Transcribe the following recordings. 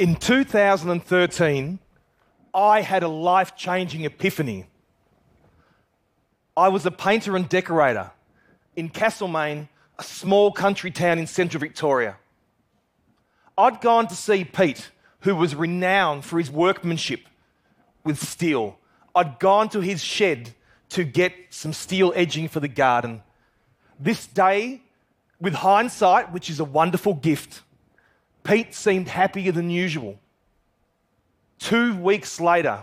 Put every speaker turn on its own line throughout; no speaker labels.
In 2013, I had a life changing epiphany. I was a painter and decorator in Castlemaine, a small country town in central Victoria. I'd gone to see Pete, who was renowned for his workmanship with steel. I'd gone to his shed to get some steel edging for the garden. This day, with hindsight, which is a wonderful gift, Pete seemed happier than usual. Two weeks later,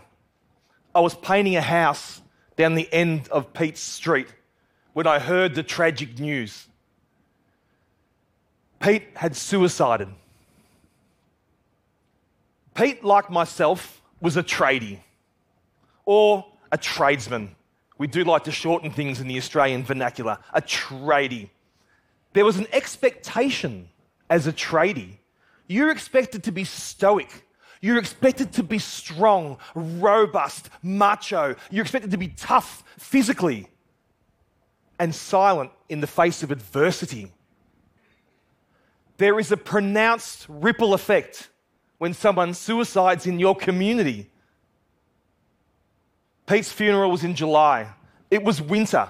I was painting a house down the end of Pete's street when I heard the tragic news. Pete had suicided. Pete, like myself, was a tradie or a tradesman. We do like to shorten things in the Australian vernacular. A tradie. There was an expectation as a tradie. You're expected to be stoic. You're expected to be strong, robust, macho. You're expected to be tough physically and silent in the face of adversity. There is a pronounced ripple effect when someone suicides in your community. Pete's funeral was in July. It was winter.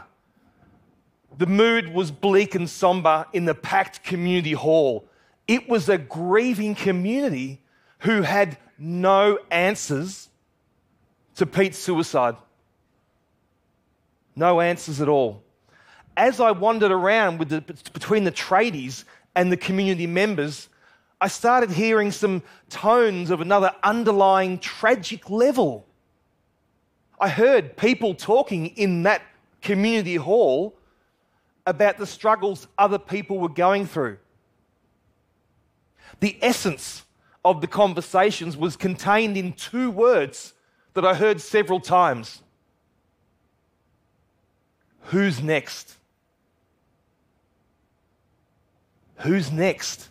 The mood was bleak and somber in the packed community hall. It was a grieving community who had no answers to Pete's suicide. No answers at all. As I wandered around the, between the tradies and the community members, I started hearing some tones of another underlying tragic level. I heard people talking in that community hall about the struggles other people were going through. The essence of the conversations was contained in two words that I heard several times Who's next? Who's next?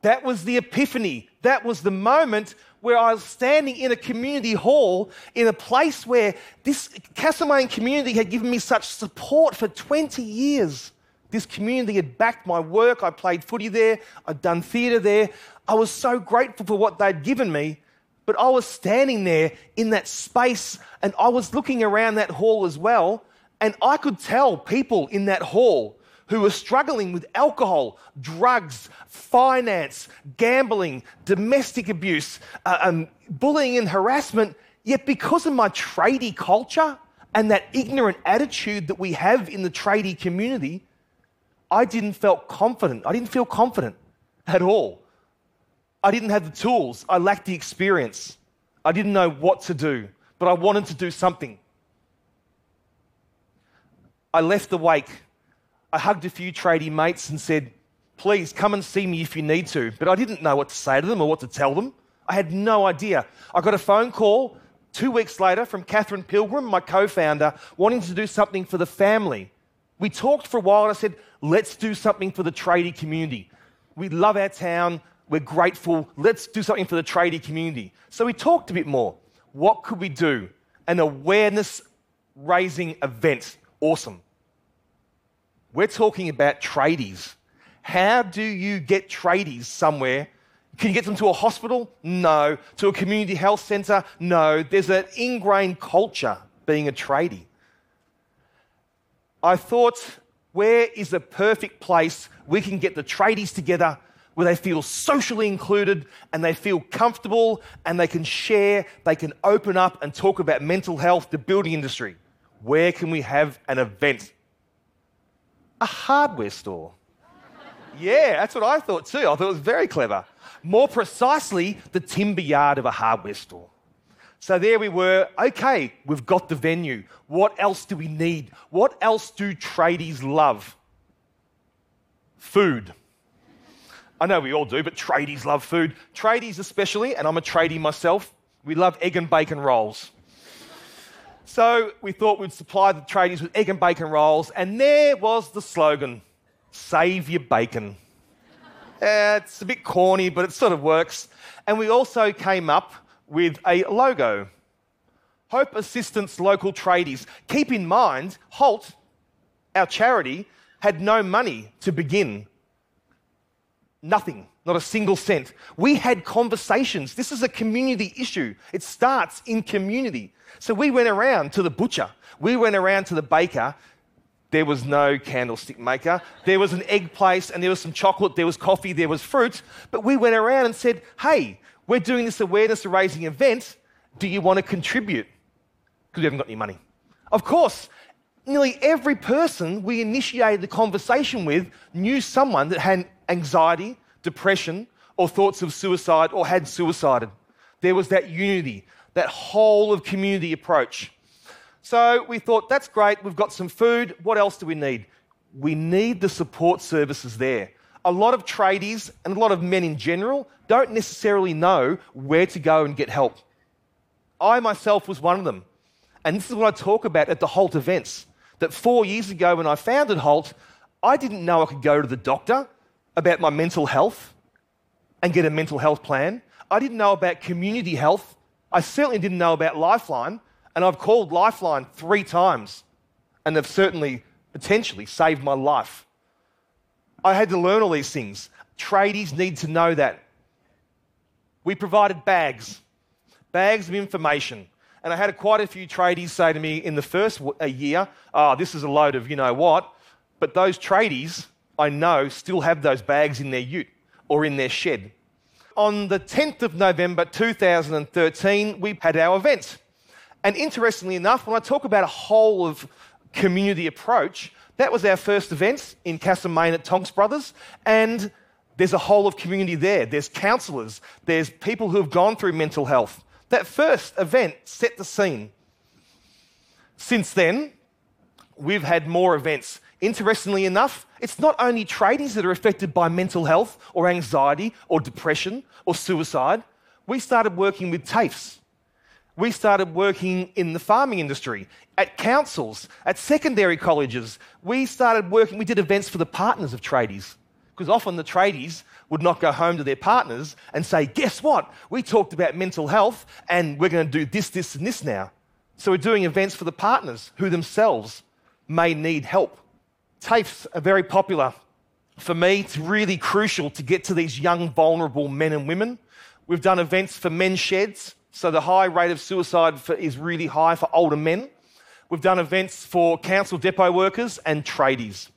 That was the epiphany. That was the moment where I was standing in a community hall in a place where this Castlemaine community had given me such support for 20 years. This community had backed my work. I played footy there, I'd done theatre there. I was so grateful for what they'd given me. But I was standing there in that space and I was looking around that hall as well. And I could tell people in that hall who were struggling with alcohol, drugs, finance, gambling, domestic abuse, uh, um, bullying, and harassment. Yet, because of my tradie culture and that ignorant attitude that we have in the tradie community, I didn't feel confident. I didn't feel confident at all. I didn't have the tools. I lacked the experience. I didn't know what to do, but I wanted to do something. I left the wake I hugged a few tradie mates and said, Please come and see me if you need to. But I didn't know what to say to them or what to tell them. I had no idea. I got a phone call two weeks later from Catherine Pilgrim, my co founder, wanting to do something for the family. We talked for a while and I said, Let's do something for the tradie community. We love our town. We're grateful. Let's do something for the tradie community. So we talked a bit more. What could we do? An awareness raising event. Awesome. We're talking about tradies. How do you get tradies somewhere? Can you get them to a hospital? No. To a community health centre? No. There's an ingrained culture being a tradie. I thought, where is a perfect place we can get the tradies together where they feel socially included and they feel comfortable and they can share, they can open up and talk about mental health, the building industry? Where can we have an event? a hardware store. yeah, that's what I thought too. I thought it was very clever. More precisely, the timber yard of a hardware store. So there we were. Okay, we've got the venue. What else do we need? What else do tradies love? Food. I know we all do, but tradies love food. Tradies, especially, and I'm a tradie myself, we love egg and bacon rolls. So we thought we'd supply the tradies with egg and bacon rolls, and there was the slogan Save your bacon. uh, it's a bit corny, but it sort of works. And we also came up with a logo Hope Assistance Local Tradies. Keep in mind, HALT, our charity, had no money to begin. Nothing, not a single cent. We had conversations. This is a community issue. It starts in community. So we went around to the butcher, we went around to the baker. There was no candlestick maker. There was an egg place and there was some chocolate, there was coffee, there was fruit. But we went around and said, hey, we're doing this awareness raising event. Do you want to contribute? Because we haven't got any money. Of course, nearly every person we initiated the conversation with knew someone that had anxiety, depression, or thoughts of suicide or had suicided. There was that unity, that whole of community approach. So we thought, that's great, we've got some food, what else do we need? We need the support services there. A lot of tradies and a lot of men in general don't necessarily know where to go and get help. I myself was one of them. And this is what I talk about at the HALT events. That four years ago, when I founded HALT, I didn't know I could go to the doctor about my mental health and get a mental health plan. I didn't know about community health. I certainly didn't know about Lifeline. And I've called Lifeline three times, and they've certainly potentially saved my life. I had to learn all these things. Tradies need to know that. We provided bags, bags of information. And I had quite a few tradies say to me in the first year, oh, this is a load of you know what. But those tradies, I know, still have those bags in their ute or in their shed. On the 10th of November 2013, we had our event. And interestingly enough, when I talk about a whole of community approach, that was our first event in Castlemaine at Tonks Brothers. And there's a whole of community there. There's counsellors, there's people who have gone through mental health. That first event set the scene. Since then, we've had more events. Interestingly enough, it's not only tradies that are affected by mental health or anxiety or depression or suicide. We started working with TAFEs. We started working in the farming industry, at councils, at secondary colleges. We started working, we did events for the partners of tradies. Because often the tradies would not go home to their partners and say, Guess what? We talked about mental health and we're going to do this, this, and this now. So we're doing events for the partners who themselves may need help. TAFEs are very popular. For me, it's really crucial to get to these young, vulnerable men and women. We've done events for men's sheds, so the high rate of suicide for, is really high for older men. We've done events for council depot workers and tradies.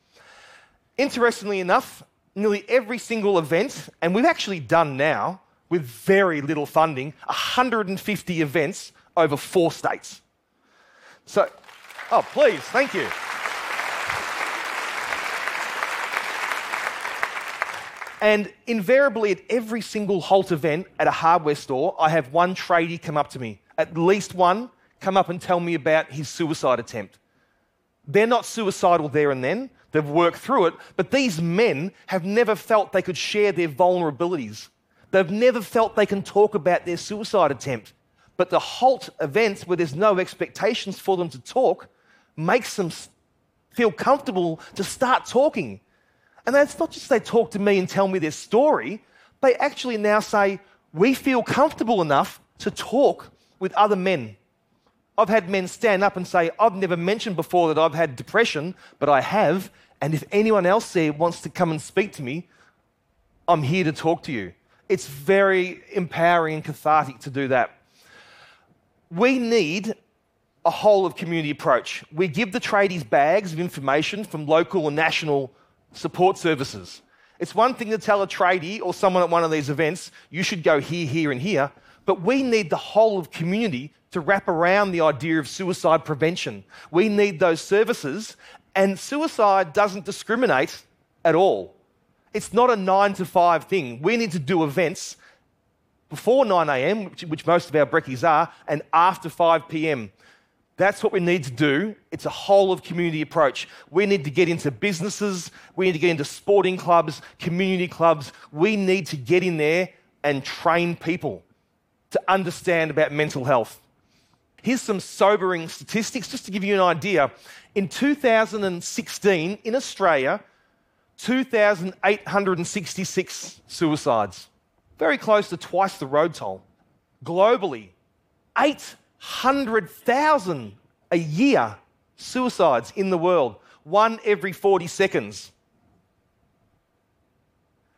Interestingly enough, nearly every single event, and we've actually done now with very little funding, 150 events over four states. So, oh, please, thank you. And invariably, at every single HALT event at a hardware store, I have one tradie come up to me, at least one, come up and tell me about his suicide attempt. They're not suicidal there and then, They've worked through it, but these men have never felt they could share their vulnerabilities. They've never felt they can talk about their suicide attempt. But the HALT events, where there's no expectations for them to talk, makes them feel comfortable to start talking. And that's not just they talk to me and tell me their story, they actually now say, We feel comfortable enough to talk with other men. I've had men stand up and say, I've never mentioned before that I've had depression, but I have. And if anyone else there wants to come and speak to me, I'm here to talk to you. It's very empowering and cathartic to do that. We need a whole of community approach. We give the tradies bags of information from local and national support services. It's one thing to tell a tradie or someone at one of these events, you should go here, here, and here, but we need the whole of community to wrap around the idea of suicide prevention. We need those services, and suicide doesn't discriminate at all. It's not a nine to five thing. We need to do events before 9 a.m., which, most of our brekkies are, and after 5 p.m. That's what we need to do. It's a whole of community approach. We need to get into businesses, we need to get into sporting clubs, community clubs. We need to get in there and train people to understand about mental health. Here's some sobering statistics just to give you an idea. In 2016, in Australia, 2,866 suicides, very close to twice the road toll. Globally, 800,000 a year suicides in the world, one every 40 seconds.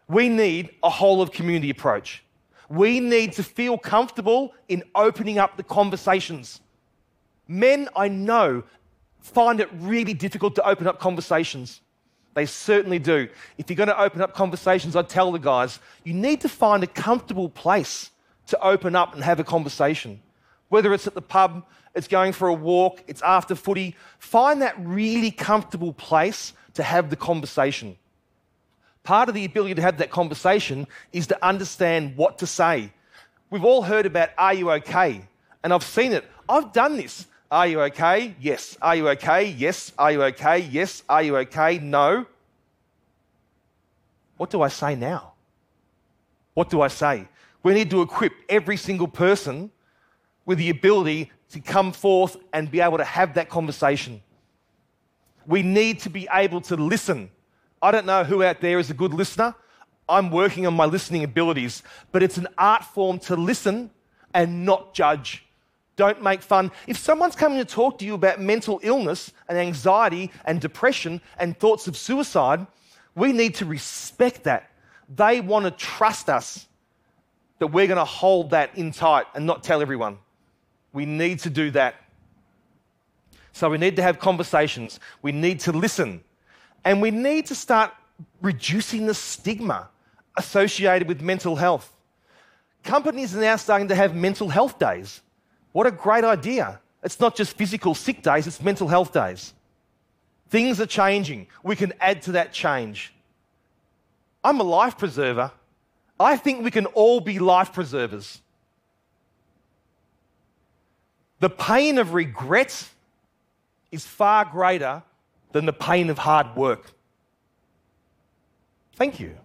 We need a whole of community approach. We need to feel comfortable in opening up the conversations. Men I know find it really difficult to open up conversations. They certainly do. If you're going to open up conversations, I tell the guys, you need to find a comfortable place to open up and have a conversation. Whether it's at the pub, it's going for a walk, it's after footy, find that really comfortable place to have the conversation. Part of the ability to have that conversation is to understand what to say. We've all heard about, are you okay? And I've seen it. I've done this. Are you okay? Yes. Are you okay? Yes. Are you okay? Yes. Are you okay? No. What do I say now? What do I say? We need to equip every single person with the ability to come forth and be able to have that conversation. We need to be able to listen. I don't know who out there is a good listener. I'm working on my listening abilities, but it's an art form to listen and not judge. Don't make fun. If someone's coming to talk to you about mental illness and anxiety and depression and thoughts of suicide, we need to respect that. They want to trust us that we're going to hold that in tight and not tell everyone. We need to do that. So we need to have conversations. We need to listen. And we need to start reducing the stigma associated with mental health. Companies are now starting to have mental health days. What a great idea. It's not just physical sick days, it's mental health days. Things are changing. We can add to that change. I'm a life preserver. I think we can all be life preservers. The pain of regret is far greater than the pain of hard work. Thank you.